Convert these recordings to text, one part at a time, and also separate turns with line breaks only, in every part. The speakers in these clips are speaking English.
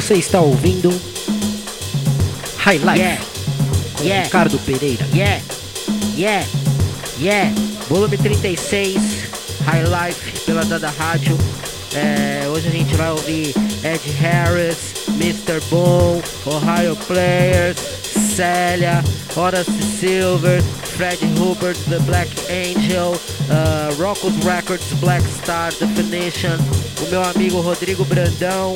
Você está ouvindo High Life
Yeah.
com
Yeah.
Ricardo Pereira.
Yeah, yeah, yeah. Volume 36, High Life pela Dada Rádio. É, hoje a gente vai ouvir Ed Harris, Mr. Boom, Ohio Players, Célia, Horace Silver, Fred Hubert, The Black Angel, uh, Rocco's Records, Black Star Definition, o meu amigo Rodrigo Brandão.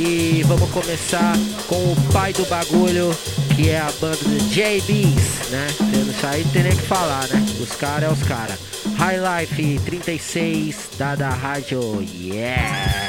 E vamos começar com o pai do bagulho, que é a banda do JBs, né? Isso aí não tem nem que falar, né? Os caras é os caras. High Life 36 da da rádio, yeah!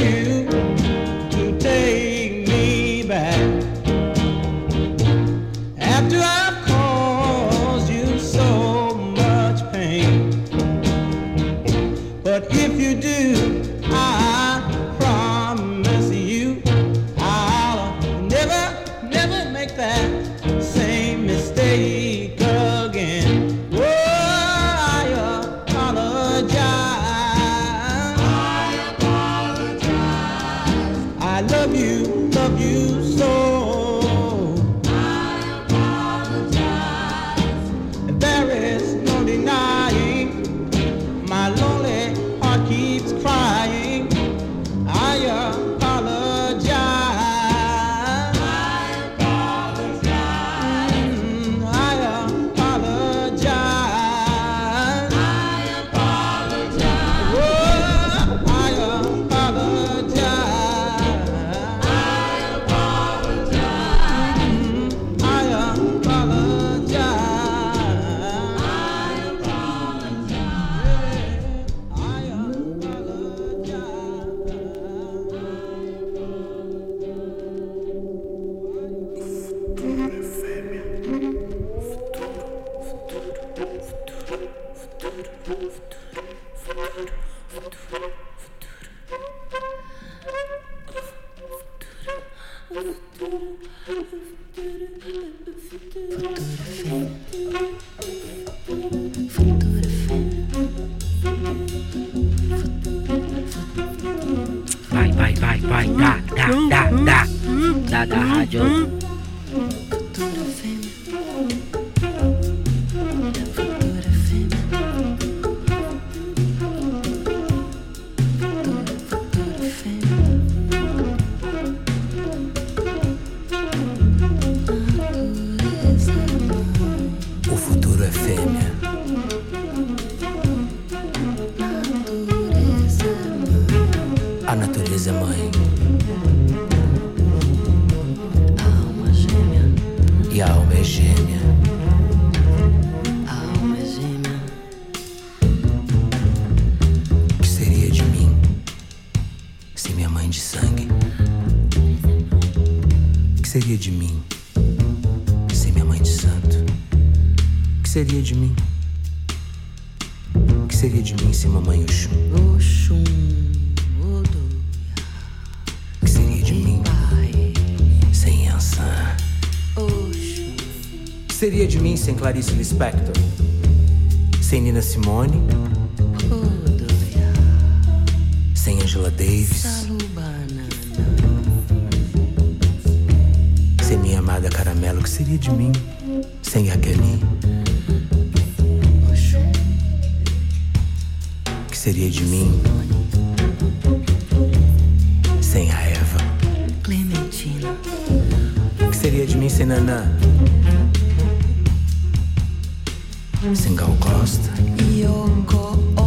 You
Vai, vai, vai, dá, dá, dá, dá. Dá da rádio.
O A é mãe.
Alma gêmea,
E a alma é gêmea.
alma gêmea,
O que seria de mim sem minha mãe de sangue? O que seria de mim sem minha mãe de santo? O que seria de mim? O que seria de mim sem mamãe? Oxum, mim sem Clarice Lispector? Sem Nina Simone? Sem Angela Davis? Sem minha amada Caramelo? O que seria de mim sem?
Oxum,
O que seria de mim sem a Eva?
Clementina,
O que seria de mim sem Nanã? 생각 없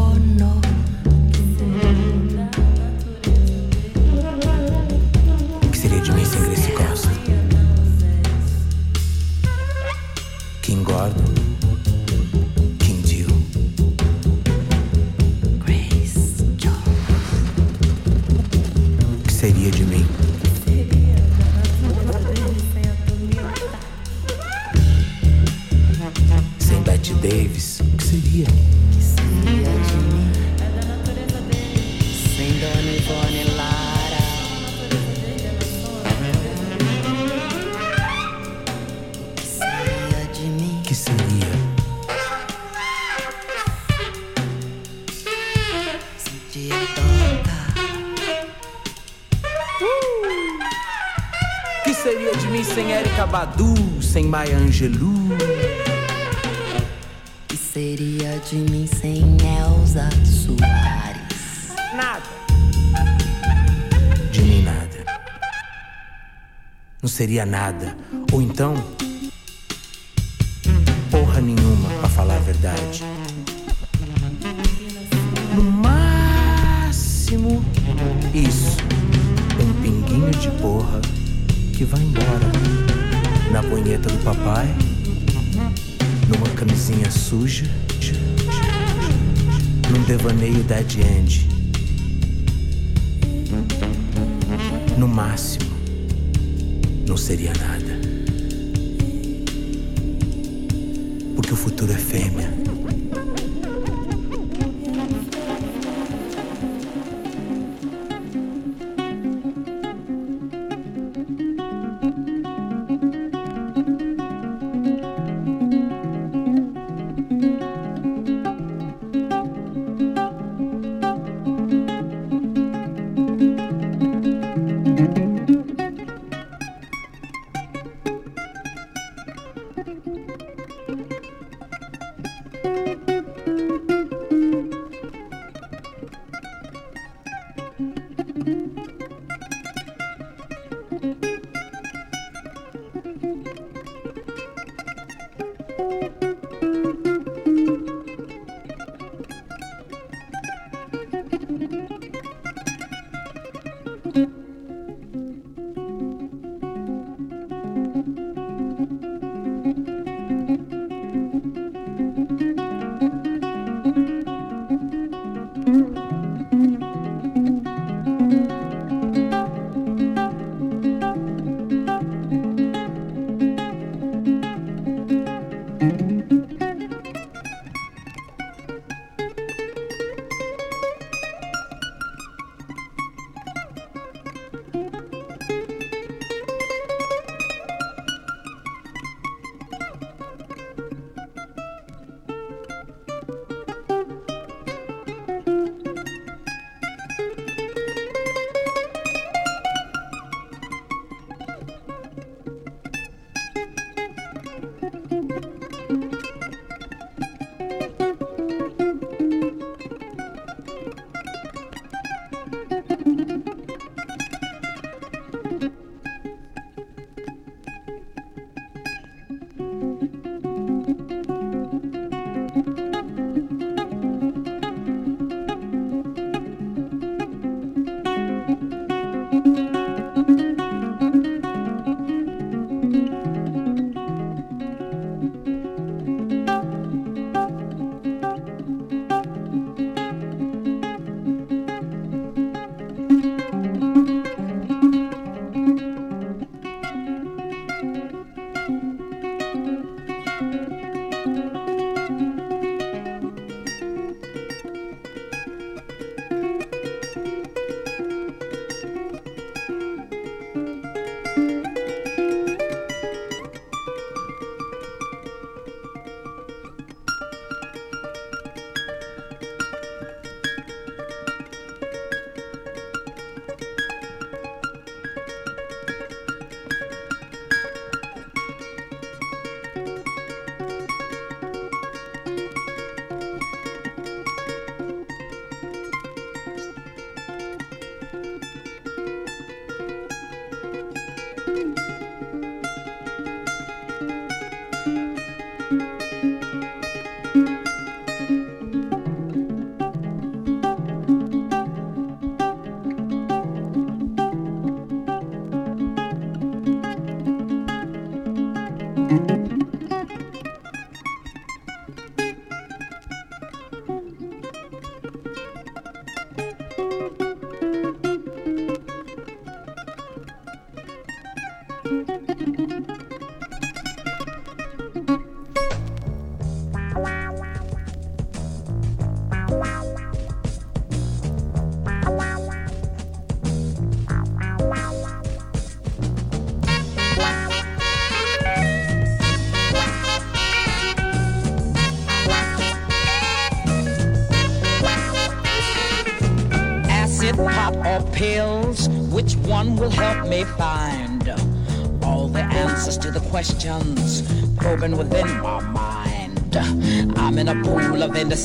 sem Erika Badu? Sem Maya Angelou?
que seria de mim sem Elza Soares.
Nada. De mim nada. Não seria nada. Ou então. Porra nenhuma, pra falar a verdade. No máximo. Isso. Um pinguinho de porra que vai embora. Na punheta do papai. Numa camisinha suja. Num devaneio dead end. No máximo, não seria nada. Porque o futuro é fêmea.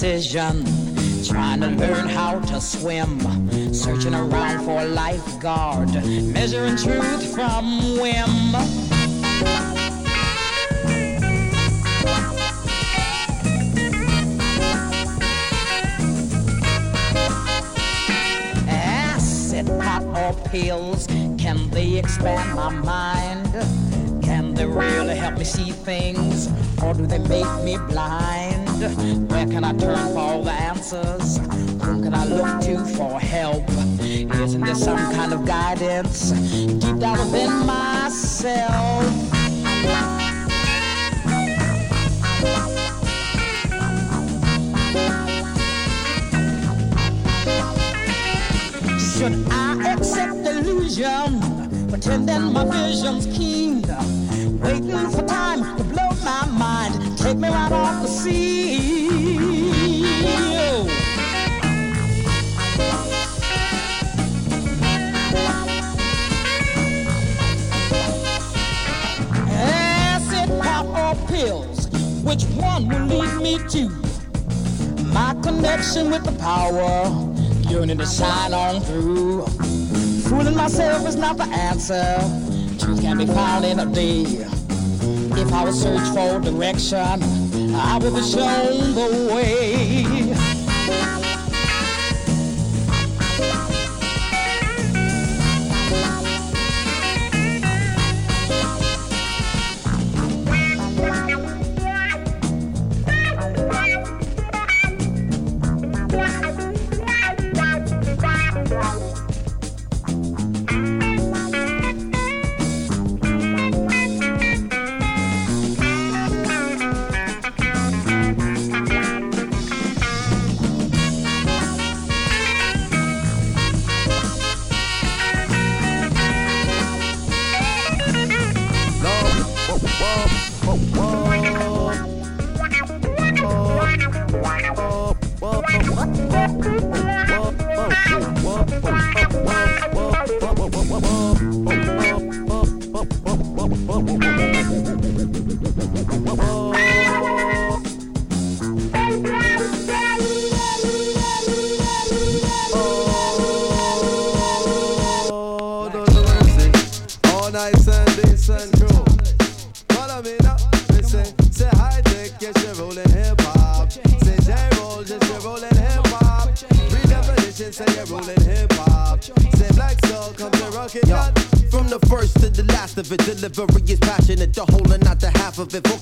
Pool indecision, trying to learn how to swim, searching around for a lifeguard, measuring truth from whim. acid, pot, or pills? Can they expand my mind? Can they really help me see things? Or do they make me blind? Where can I turn for all the answers? Who can I look to for help? Isn't there some kind of guidance deep down within myself? Should I accept illusion, pretending my vision's keen, waiting for time to blow my mind, take me right off the sea? Acid, pop, or pills, which one will lead me to my connection with the power, yearning to shine on through? Fooling myself is not the answer. Truth can be found in a day. If I would search for direction, I would be shown the way.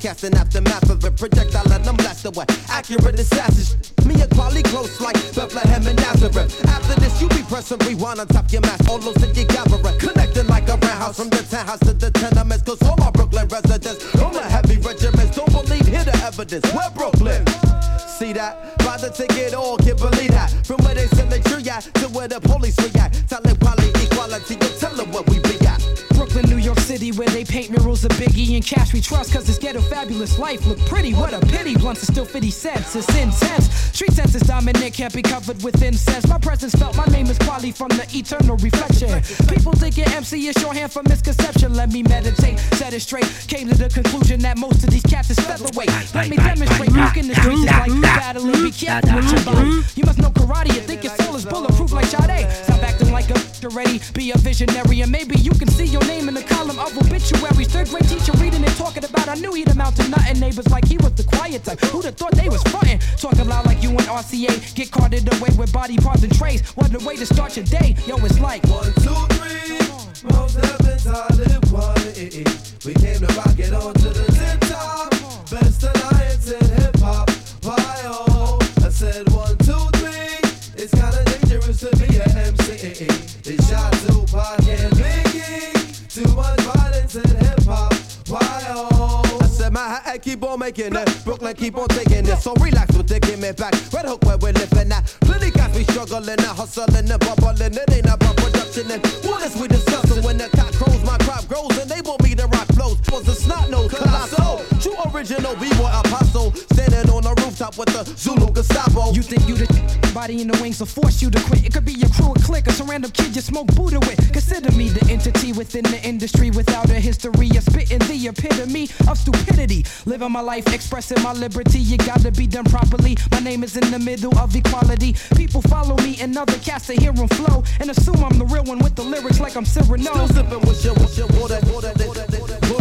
It.
Aftermath of it. Projectile and I'm blessed away. Accurate assassins. Me and Kweli close like Bethlehem and Nazareth. After this, you be pressing rewind on top your mask. All those that you gather. Connecting like a roundhouse from the townhouse to the tenements. Cause all my Brooklyn residents, all my heavy regiments don't believe, hear the evidence. We're Brooklyn. See that? Buy the ticket, all
fabulous life look pretty. What a pity, blunts are still 50 cents, it's intense. Street sense is dominant, can't be covered with incense. My presence felt, my is Kweli from the eternal reflection. People think your MC is shorthand for misconception. Let me meditate, set it straight. Came to the conclusion that most of these cats is featherweight. Let me demonstrate, look in the streets is like battling, be careful with your body. You must know karate, you think your soul is bulletproof like Sade. Stop acting like a already, be a visionary, and maybe you can see your name in the column of obituaries. Third grade teacher reading and talking about, I knew he'd amount to nothing. Neighbors like he was the quiet type. Who'd have thought they was frontin'? Talking loud like you and RCA, get carted away with body parts and trays. What a way to start your day. Yo, it's like
one, two, three. Mos Def and Talib Kweli. We came to rock it on to the tip top. Best alliance in hip hop. Why oh? I said one, two, three. It's kinda dangerous to be an MC. It's shot Tupac and Biggie. Too much violence in hip hop. Why oh?
My keep on making it. Brooklyn keep on taking it. So relax with the me back. Red Hook where we're living at. Plenty guys we struggling and hustling and bubbling. It ain't about production and what is we discussing when the cock crows, my crop grows and they want me to rock flows. Was a snot nose colossal. True original B-boy apostle. Standing on the rooftop with the Zulu Gustavo.
You think you the body in the wings will force you to quit? It could be your crew, a clique, or some random kid you smoke Buddha with. Consider me the entity within the industry without a history of spitting the epitome of stupidity. Living my life, expressing my liberty. You gotta be done properly. My name is in the middle of equality. People follow me and other cats to hear them flow and assume I'm the real one with the lyrics like I'm Cyrano.
Still sipping with your, with your water, water, water, water, water, water,